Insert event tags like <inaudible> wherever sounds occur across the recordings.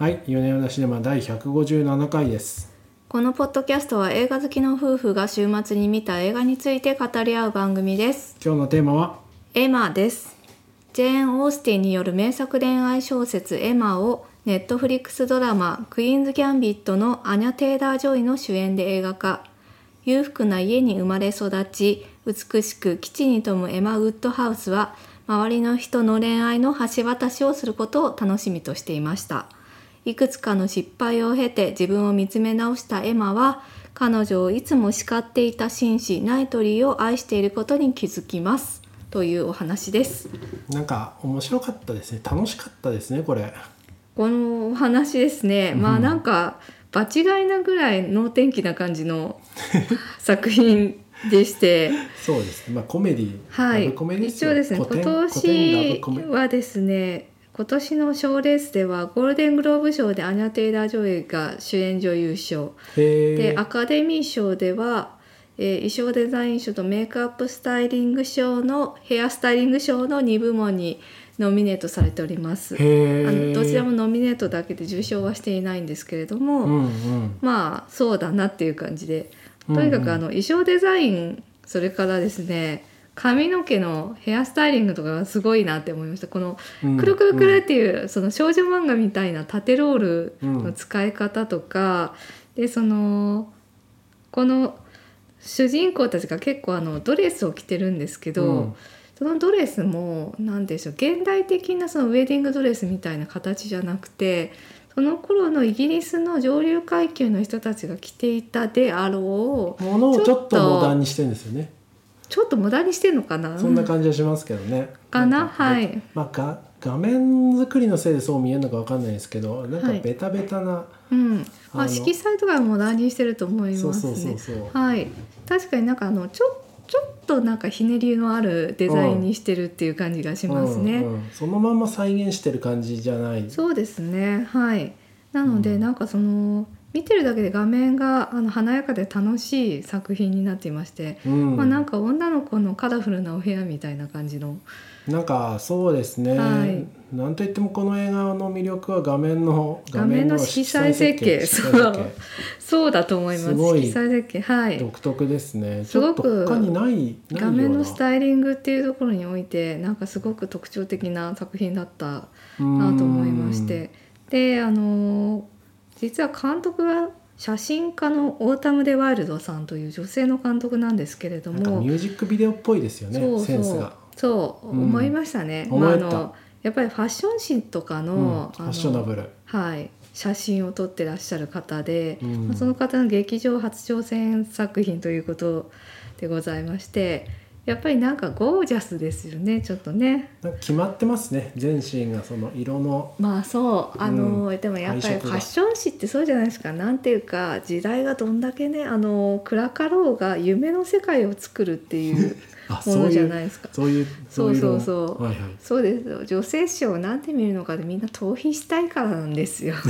はい、よなよなシネマ第157回です。このポッドキャストは映画好きの夫婦が週末に見た映画について語り合う番組です。今日のテーマは、エマです。ジェーン・オースティンによる名作恋愛小説エマをネットフリックスドラマクイーンズ・ギャンビットのアニャ・テイラー・ジョイの主演で映画化。裕福な家に生まれ育ち、美しく機知に富むエマ・ウッドハウスは、周りの人の恋愛の橋渡しをすることを楽しみとしていました。いくつかの失敗を経て自分を見つめ直したエマは彼女をいつも叱っていた紳士ナイトリーを愛していることに気づきます。というお話です。なんか面白かったですね。楽しかったですね、これ。このお話ですね、まあうんなんか場違いなぐらい能天気な感じの <laughs> 作品でして。そうですね。まあコメディ、はい。コメディ一応ですね。今年はですね今年の賞レースではゴールデングローブ賞でアニャ・テイラー・ジョイが主演女優賞。へでアーカデミー賞では、えー衣装デザイン賞とメイクアップスタイリング賞のヘアスタイリング賞の2部門にノミネートされております。へあのーどちらもノミネートだけで受賞はしていないんですけれども、うんうん。まあそうだなっていう感じで。うん。とにかくあの衣装デザインそれからですね髪の毛のヘアスタイリングとかがすごいなって思いました。このうん。くるくるくるっていう、その少女漫画みたいな縦ロールの使い方とか、でそのこの主人公たちが結構あのドレスを着てるんですけど、うん。そのドレスも何でしょう現代的なそのウェディングドレスみたいな形じゃなくてその頃のイギリスの上流階級の人たちが着ていたであろうものをちょっとちょっとモダンにしてるんですよね。ちょっと無駄にしてんのかな？そんな感じはしますけどね。かな？はい。まあが画面作りのせいでそう見えるのかわかんないですけど、なんかはい。ベタベタな、うん。まあ、色彩とかも無駄にしてると思いますね。はい。確かになんかあのちょちょっとなんかひねりのあるデザインにしてるっていう感じがしますね、うん。うん。そのまんま再現してる感じじゃない。そうですね。はい。なので、うん。なんかその見てるだけで画面があの華やかで楽しい作品になっていまして、うん。まあなんか女の子のカラフルなお部屋みたいな感じの。なんかそうですね、はい。なんといってもこの映画の魅力は画面の画面の色彩設計。<laughs> そうだと思います。色彩設計。はい。独特ですね。すごく他にない画面のスタイリングっていうところにおいてなんかすごく特徴的な作品だったなと思いまして。であの実は監督が写真家のオータム・デ・ワイルドさんという女性の監督なんですけれども。ミュージックビデオっぽいですよねそうそう。センスが、そう、うん。思いましたね。まあ、あのやっぱりファッション誌とかの,、うん、ファッショナブル。はい、写真を撮ってらっしゃる方で、うん。まあその方の劇場初挑戦作品ということでございましてやっぱりなんかゴージャスですよねちょっとね。決まってますね全身がその色の。まあそうあの、でもやっぱりファッション誌ってそうじゃないですか。なんていうか時代がどんだけねあの暗かろうが夢の世界を作るっていう。あ <laughs> ものじゃないですか。そういうそういそうそうはいはい。そうですよ。女性誌をなんで見るのかでみんな逃避したいからなんですよ。<laughs>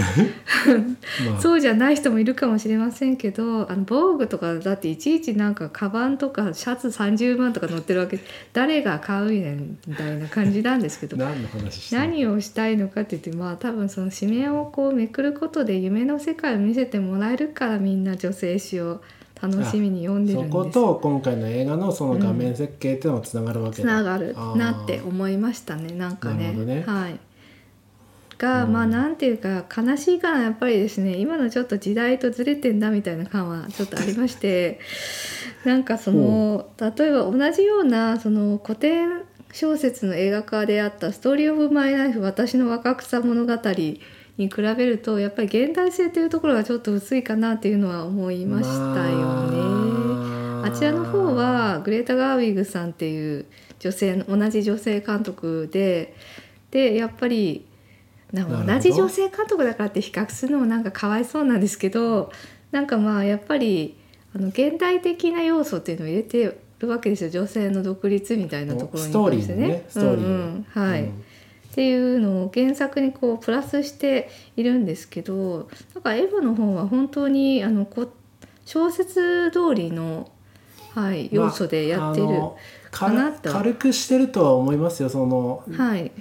まあ。そうじゃない人もいるかもしれませんけどあの防具とかだっていちいちなんかカバンとかシャツ30万とか載ってるわけ誰が買うねんみたいな感じなんですけど。<laughs> 何の話してる何をしたいのかって言ってまあ多分その紙面をこうめくることで夢の世界を見せてもらえるからみんな女性誌を楽しみに読んでるそんです。こと今回の映画のその画面設計っていうのがつながるわけつながる。なって思いましたね。なんかね。ね。はい。が、うん。まあなんていうか悲しいからやっぱりですね今のちょっと時代とずれてんだみたいな感はちょっとありまして <laughs> なんかその例えば同じようなその古典小説の映画化であった「ストーリー・オブ・マイ・ライフ私の若草物語」に比べるとやっぱり現代性というところがちょっと薄いかなっていうのは思いましたよね。まあ。ちらの方はグレータ・ガーウィグさんっていう女性の同じ女性監督ででやっぱり同じ女性監督だからって比較するのもなんかかわいそうなんですけどなんかまあやっぱりあの現代的な要素っていうのを入れてるわけですよ。女性の独立みたいなところにストーリー関してにね。ストーリーに。うんうん。はい、うんっていうのを原作にこうプラスしているんですけどなんかエヴァの方は本当にあのこ小説通りの、はい、要素でやってる、かなと。軽くしてるとは思いますよそのはい、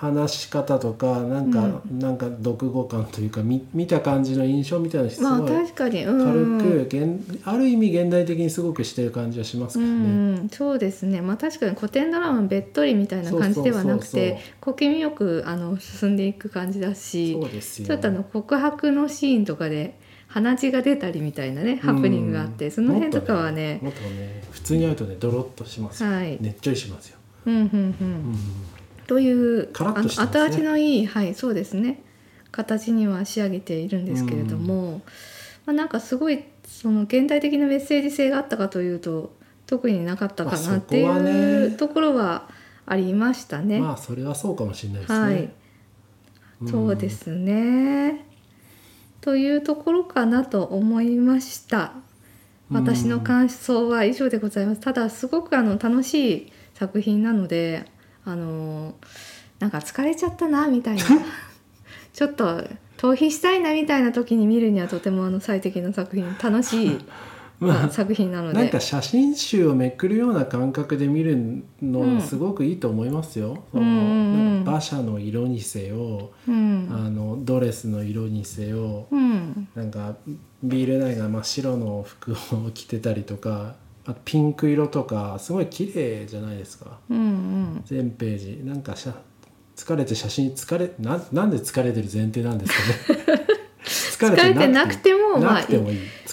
話し方とかなんか、なんか読語感というか見見た感じの印象みたいなのすごい軽く、現ある意味現代的にすごくしてる感じはしますうけどね。ん、そうですね。まあ確かに古典ドラマべっとりみたいな感じではなくて小気味よくあの進んでいく感じだしちょっとあの告白のシーンとかで鼻血が出たりみたいなねハプニングがあって、その辺とかはねもっとね普通に会うとねドロッとしますよ、はい。ねっちょりしますよ、うんうん。うんうんというねの後味のいいはいそうですね形には仕上げているんですけれども、まあ、なんかすごいその現代的なメッセージ性があったかというと特になかったかなっていうところはありましたね。まあそれはそうかもしれないですね、はい、んそうですね。というところかなと思いました。私の感想は以上でございます。ただすごくあの楽しい作品なので、あのなんか疲れちゃったなみたいな、<laughs> ちょっと逃避したいなみたいな時に見るにはとてもあの最適な作品、楽しい、<laughs> まあ、作品なので。なんか写真集をめくるような感覚で見るのすごくいいと思いますよ。馬車の色にせよ、うん、あのドレスの色にせよ、うん、なんかビールダイが真っ白の服を着てたりとか、あピンク色とかすごい綺麗じゃないですか。うん、うん。全ページなんかしゃ疲れて写真疲れななんで疲れてる前提なんですかね。疲 <laughs> 疲れてなくてもまあ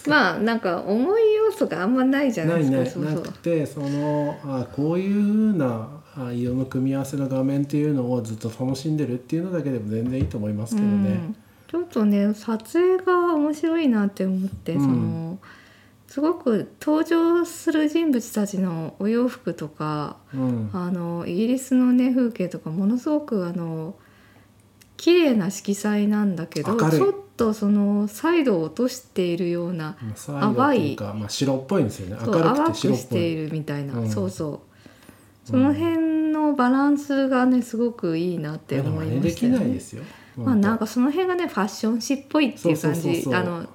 まあなんか重い要素があんまないじゃなないいですか。ないなくてそのあこういうふうなあ色の組み合わせの画面っていうのをずっと楽しんでるっていうのだけでも全然いいと思いますけどね。うんちょっとね撮影が面白いなって思って、うんそのすごく登場する人物たちのお洋服とかうん。あのイギリスのね風景とかものすごくあの綺麗な色彩なんだけどちょっとそのサイドを落としているようなまあサイドっていまあ、白っぽいんですよね。明るく淡くて白っぽしていい。るみたいな、うん。そうそう。その辺のバランスがねすごくいいなって思いましたよね。ないですよ。まあなんかその辺がねファッション誌っぽいっていう感じ。あの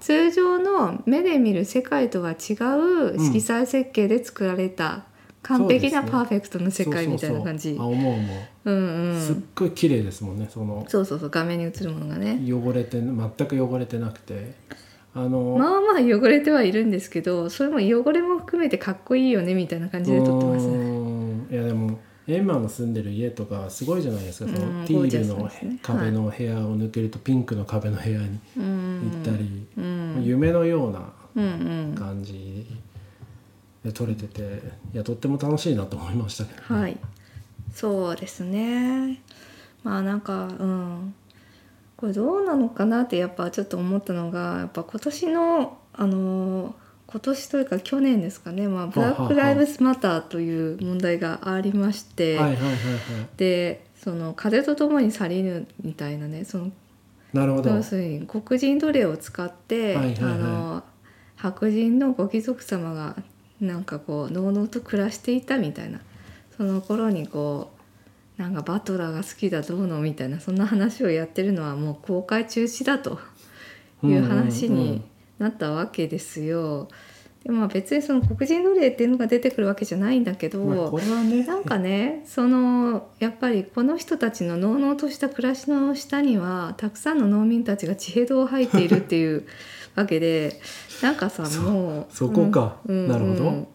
通常の目で見る世界とは違う色彩設計で作られた完璧なパーフェクトの世界みたいな感じそうそうそう。あ思う思うんう、すっうんごい綺麗ですもんねその。そうそうそう画面に映るものがね。汚れて全く汚れてなくて。あの、まあまあ汚れてはいるんですけどそれも汚れも含めてかっこいいよねみたいな感じで撮ってますうねいやでもエンマの住んでる家とかすごいじゃないですか。そうんのティゴールの壁の部屋を抜けるとピンクの壁の部屋にうん行ったり、うん。夢のような感じで撮れてていやとっても楽しいなと思いましたけど、はい。そうですね。まあなんかうん。これどうなのかなってやっぱちょっと思ったのがやっぱ今年のあの今年というか去年ですかね、まあ、ブラック・ライブスマターという問題がありまして、でその風と共に去りぬみたいなねそのなるほど。要するに黒人奴隷を使って、あの白人のご貴族様がなんかこうのうのうと暮らしていたみたいなその頃にこうなんかバトラーが好きだどうのみたいなそんな話をやってるのはもう公開中止だという話になったわけですよ。でまあ別にその黒人奴隷っていうのが出てくるわけじゃないんだけど、まあ、これはね。なんかねそのやっぱりこの人たちののうのうとした暮らしの下にはたくさんの農民たちが地平道を吐いているっていうわけでなんかさそもうそこか。うんなるほど。うん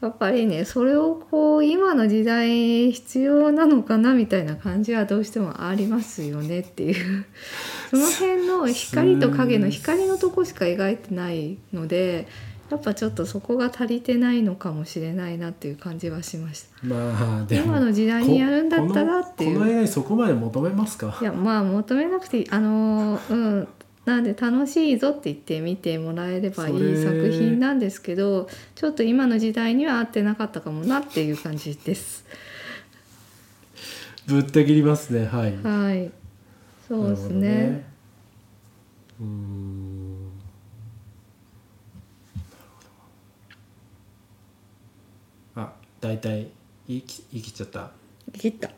やっぱりねそれをこう今の時代必要なのかなみたいな感じはどうしてもありますよねっていう。<laughs> その辺の光と影の光のとこしか描いてないのでやっぱちょっとそこが足りてないのかもしれないなっていう感じはしました。まあ今の時代にやるんだったらっていう。このこの映画にそこまで求めますか？いやまあ求めなくていい。あのーうんなんで楽しいぞって言って見てもらえればいい作品なんですけどちょっと今の時代には合ってなかったかもなっていう感じです。<laughs> ぶった切りますねはい。はい。そうですなるほど。ねうーん。あ大体言いき言い切っちゃった。切った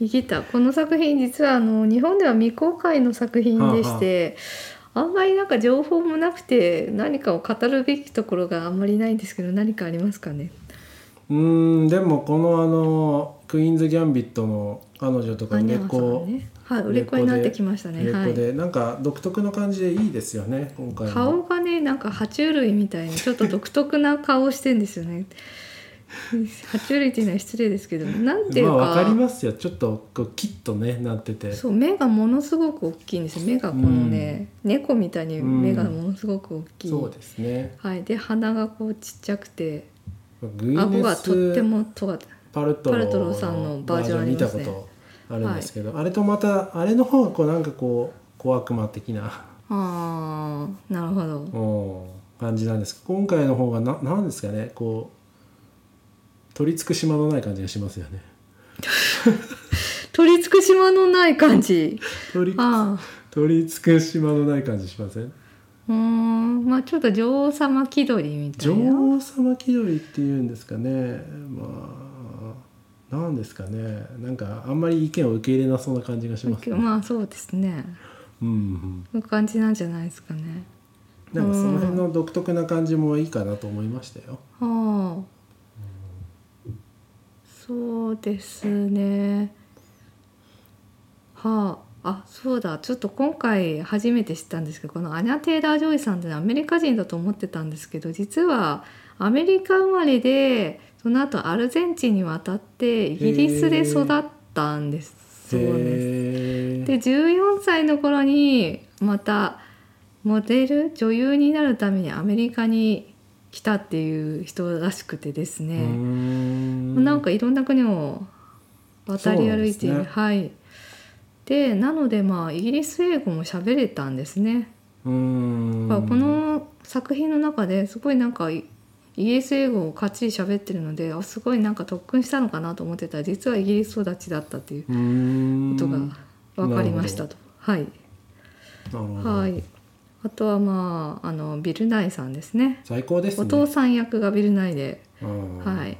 切った。この作品実はあの日本では未公開の作品でして、あんまりなんか情報もなくて何かを語るべきところがあんまりないんですけど何かありますかね？うーんでもこのあのクイーンズ・ギャンビットの彼女とか売れっ子ね。はい売れっ子になってきましたね。はい。売れっ子で、なんか独特の感じでいいですよね今回も顔がねなんか爬虫類みたいにちょっと独特な顔してんですよね爬虫類っていうのは失礼ですけどなんていうか、まあわかりますよ。ちょっとこうキッとねなってて。そう目がものすごく大きいんですよ。目がこのね、猫みたいに目がものすごく大きい、そうですね。はい。で鼻がこうちっちゃくて顎がとってスもとがパルトロパルトロさんのバージョンあり見たますね。ことあるんですけど、あれとまたあれの方がこうなんかこう小悪魔的な。あーなるほど。うん。感じなんです。けど今回の方がななんですかね。こう取り付く島のない感じがしますよね。取り付く島のない感じ。取りああ。取り付く島のない感じしません？うーん。まあちょっと女王様気取りみたい女な王様気取りっていうんですかね。まあなんですかね。なんかあんまり意見を受け入れなそうな感じがしますね、まあそうですね。うんうん、感じなんじゃないですかね。なんかその辺の独特な感じもいいかなと思いましたよ。はあそうですね。はああそうだ。ちょっと今回初めて知ったんですけどこのアニャ・テイラー・ジョイさんってアメリカ人だと思ってたんですけど実はアメリカ生まれでその後アルゼンチンに渡ってイギリスで育ったんです。そうです。で14歳の頃にまたモデル女優になるためにアメリカに来たっていう人らしくてですね、んなんかいろんな国を渡り歩いてね。はい。でなのでまあイギリス英語も喋れたんですね、うーんまあこの作品の中ですごいなんかイイギリス英語をかっちり喋ってるのであすごいなんか特訓したのかなと思ってたら実はイギリス育ちだったっていうことが分かりましたと。はい。はい。あとはまああのビルナイさんですね。最高ですね。お父さん役がビルナイで、うん。はい。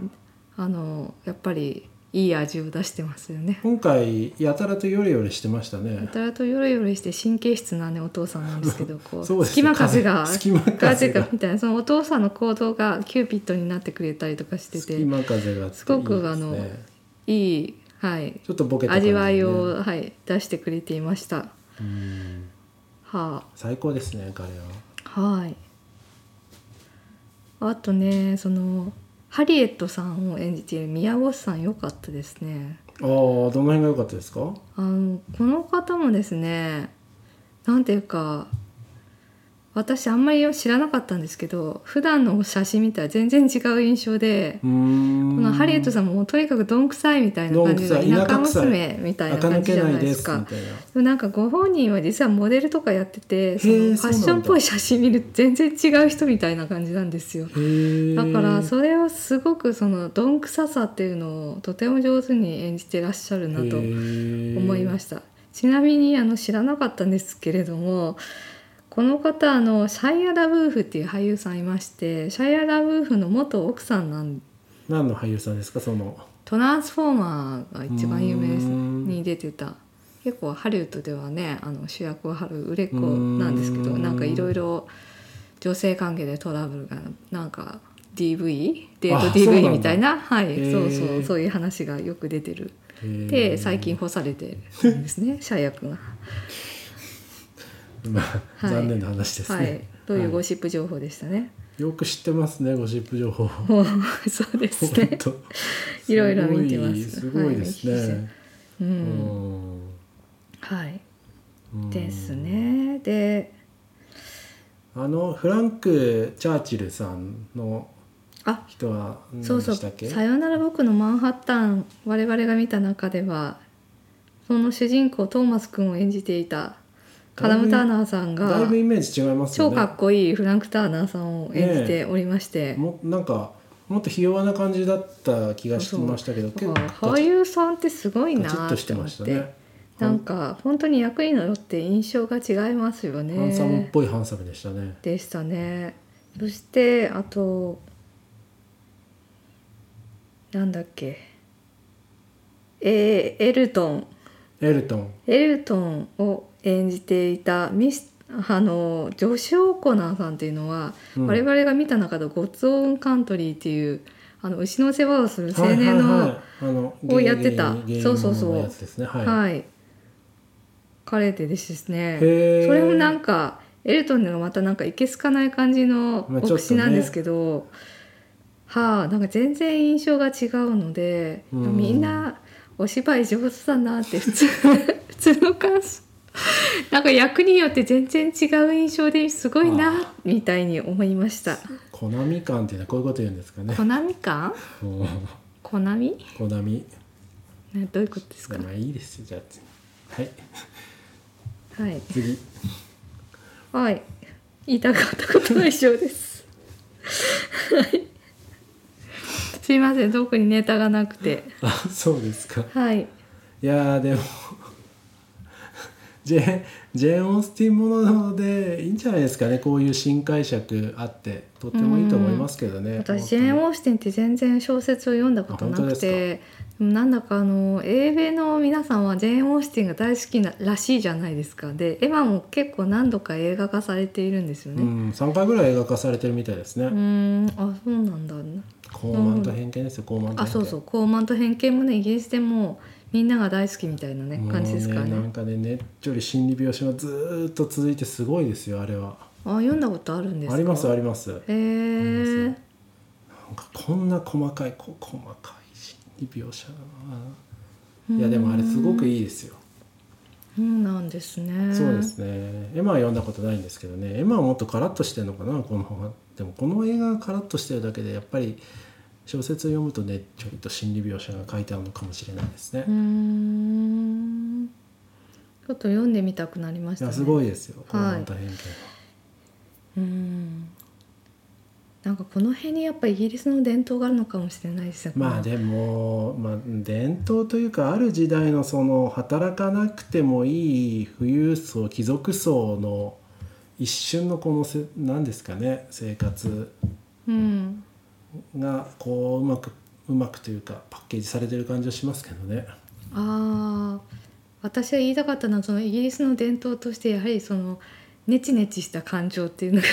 あのやっぱりいい味を出してますよね。今回やたらとヨレヨレしてましたやね。たらとヨレヨレして神経質なねお父さんなんですけど、<laughs> こうそう隙間風が <laughs> 隙間風がみたいなそのお父さんの行動がキューピッドになってくれたりとかしてて、隙間風がすごくあのいいはいちょっとボケた感じでね味わいをはい出してくれていました。うんはあ。最高ですね彼は。はい。あとね、そのハリエットさんを演じている宮越さん良かったですね。ああどの辺が良かったですか？あのこの方もですね、なんていうか。私あんまり知らなかったんですけど普段の写真見たら全然違う印象で、このハリエットさんもとにかくどんくさいみたいな感じで田舎娘みたいな感じじゃけないですすか。でもな。んかご本人は実はモデルとかやっててそのファッションっぽい写真見ると全然違う人みたいな感じなんですよ。だからそれをすごくそのどんくささっていうのをとても上手に演じてらっしゃるなと思いましした。ちなみにあの知らなかったんですけれどもこの方あのシャイア・ラブーフっていう俳優さんいましてシャイア・ラブーフの元奥さんなんた。何の俳優さんですかその？トランスフォーマーが一番有名に出てた。結構ハリウッドではねあの主役を張る売れっ子なんですけどん。なんかいろいろ女性関係でトラブルがなんか DV デート DV みたいな？はい。そうそう。そういう話がよく出てる。で最近干されてるんですねシャイア君が。まあ、はい残念な話ですね。はい、というゴはシップ情報でしたね？いよく知ってますねゴシップ情報。<laughs> そうですね。いろいろ見てますすごいですはいね。う、うんんはいうんですね。で、あのフランク・チャーチルさんのあ、人は何そうそう。さよなら僕のマンハッタン我々が見た中ではその主人公トーマス君を演じていたカラム・ターナーさんだいがぶイメージ違いますよね。超かっこいいフランク・ターナーさんを演じておりまして、もなんかもっとひ弱な感じだった気がしましたけどだから結構俳優さんってすごいなとしてましたね。なんか本当に役によって印象が違いますよね。ハンサムっぽいハンサムでしたね。でしたね。そしてあとなんだっけえーエルトンエルトン。エルトンを演じていたミスあのジョシュ・オコナーさんっていうのは、うん。我々が見た中で「ゴッツ・オン・カントリー」っていうあの牛の世話をする青年の、をやってた。そうそうそう。はい、はい、彼でですね。それもなんかエルトンがまたなんかいけすかない感じのまあちょっとね。牧師なんですけど、はあなんか全然印象が違うので、うん。みんなお芝居上手だなって普通 <laughs> 普通の感想 <laughs> なんか役によって全然違う印象ですごいなみたいに思いました。コナミ感っていうのはこういうこと言うんですかねコナミ感？うんコナミ？コナミねどういうことですか？まあいいですよじゃあはいはい次はい。言いたかったことは以上です。はい。すいません、特にネタがなくて。あそうですかはい。いやーでもジェーンジェーン・オースティンものでいいんじゃないですかね。こういう新解釈あって。とってもいいと思いますけどね。私、ジェーン・オースティンって全然小説を読んだことなくて、なんだかあの、英米の皆さんはジェーン・オースティンが大好きならしいじゃないですか。で、エマも結構何度か映画化されているんですよね。うん、3回ぐらい映画化されてるみたいですね、うーん、あ、そうなんだ。高慢と偏見ですよ。高慢と偏見。あ、そうそう、高慢と偏見もね、イギリスでもみんなが大好きみたいなね、感じですからね。もうなんかねねっちょり心理描写がずーっと続いてすごいですよあれは。あ、読んだことあるんですか？ありますあります。へえなんかこんな細かいこ細かい心理描写いやでもあれすごくいいですよ。そうなんですね。そうですね。エマは読んだことないんですけどね。エマはもっとカラッとしてるのかなこのでもこの映画がカラッとしてるだけでやっぱり小説を読むとねちょりと心理描写が書いてあるのかもしれないですねうー、ん。ちょっと読んでみたくなりましたね。すごいですよ高はいうん。なんかこの辺にやっぱイギリスの伝統があるのかもしれないですよ。まあでも、まあ、伝統というかある時代のその働かなくてもいい富裕層貴族層の一瞬のこのせ何ですかね生活うん。がこううまくうまくというかパッケージされてる感じはしますけどね。ああ。私は言いたかったのはそのイギリスの伝統としてやはりそのネチネチした感情っていうのが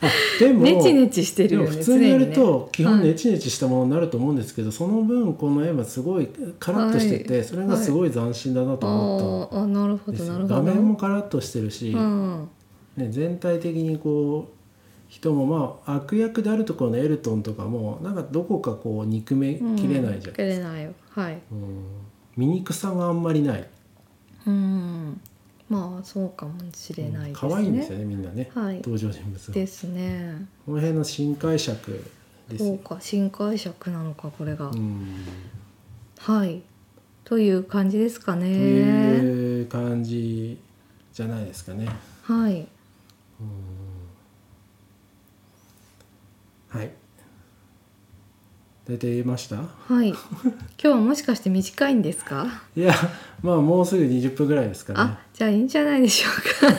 あでもネチネチしてるよね。普通にやる常と基本はいネチネチしたものになると思うんですけど、その分この絵はすごいカラッとしてて、はいそれがすごい斬新だなと思っあーあなるほどなるほど。画面もカラッとしてるし、うん。ね、全体的にこう人もまあ悪役であるところのエルトンとかもなんかどこかこう憎めきれないじゃん、切れないよ。はい。うん醜さがあんまりない、うん。まあそうかもしれないですね。可愛いんですよねみんなね、はい登場人物がですね。この辺の新解釈ですよそうか新解釈なのかこれが。うんはい。という感じですかとね。いう感じじゃないですかねはい。はい大体言えました？はい。<laughs> 今日はもしかして短いんですか？いやまあもうすぐ20分ぐらいですかねあ、じゃあいいんじゃないでしょうか。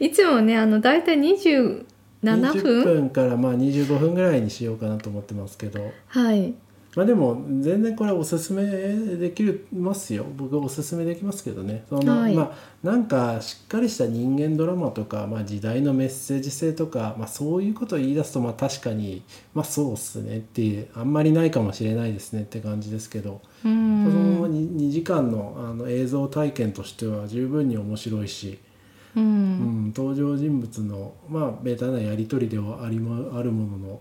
<laughs> いつもねあのだいたい二十七20分。分からまあ25分ぐらいにしようかなと思ってますけどはい。まあでも全然これおすすめできますよ僕おすすめできますけどねその、はいまあなんかしっかりした人間ドラマとか、まあ、時代のメッセージ性とか、まあ、そういうことを言い出すとまあ確かにまあそうっすねっていうあんまりないかもしれないですねって感じですけど、うそのん。2, 時間のあの映像体験としては十分に面白いし、う。うんん、登場人物のまあベタなやり取りではありもあるものの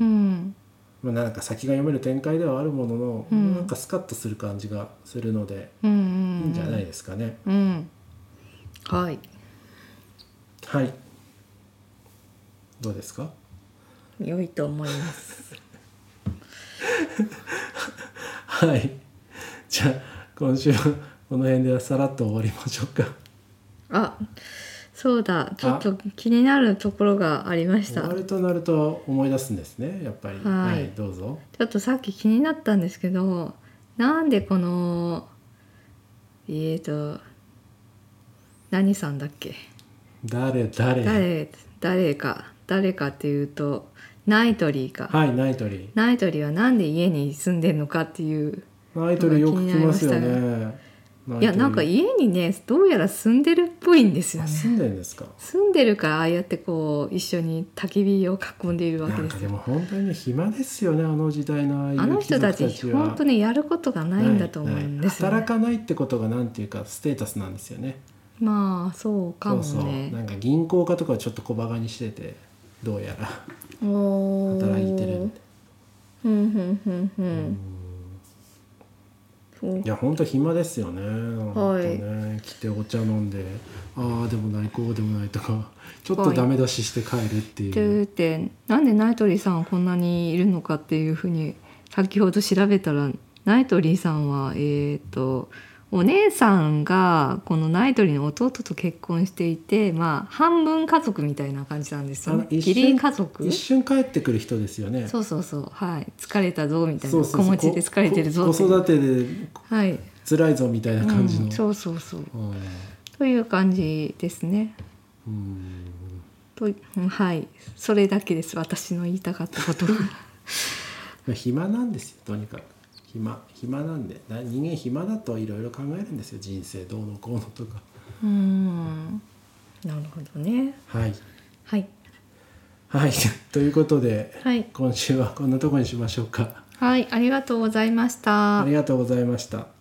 うん。まあ、なんか先が読める展開ではあるものの、うんなんかスカッとする感じがするので、うん。いいうんんじゃないですかね。うん。はい。はい。どうですか？良いと思います。<laughs> はい。じゃあ今週はこの辺でさらっと終わりましょうか。あ、そうだ。ちょっと気になるところがありました。終わるとなると思い出すんですね。やっぱり。はいどうぞ。ちょっとさっき気になったんですけど、なんでこのえーと何さんだっけ？誰誰？誰誰か誰かっていうとナイトリーか。はいナイトリナイトリーはなんで家に住んでんのかっていう。ー。ナイトリーよく聞きますよね。いやなんかい家にねどうやら住んでるっぽいんですよね。あ住んでるんですか？住んでるからああやってこう一緒に焚き火を囲んでいるわけですよ。なんかでも本当にね暇ですよねあの時代のああいうあの人たち本当にやることがないんだと思うんですよ、ね、働かないってことがなんていうかステータスなんですよね。まあそうかもそうそう。ねなんか銀行家とかはちょっと小バカにしててどうやら。働いてるんでふんふんふんふん。そういや本当暇ですよね。はい。ね来てお茶飲んで。ああでもないこうでもないとか。ちょっはいとダメ出しして帰るっていう、って言ってなんでナイトリーさんはこんなにいるのかっていうふうに先ほど調べたらナイトリーさんはえっ、とお姉さんがこのナイトリーの弟と結婚していてまあ半分家族みたいな感じなんですよね。義理家族。一瞬帰ってくる人ですよね。そうそうそう。はい。疲れたぞみたいな。子持ちで疲れてるぞ子育てではい、辛いぞみたいな感じの、うん。そうそうそう。うん。という感じですね。うん。とうんはい。それだけです。私の言いたかったこと <laughs> 暇なんですよとにかく暇暇なんでな人間暇だといろいろ考えるんですよ人生どうのこうのとか。うーん。なるほどね。はい。はい。はい。<laughs> ということで、はい。今週はこんなところにしましょうか。はい。ありがとうございました。あり。がとうございました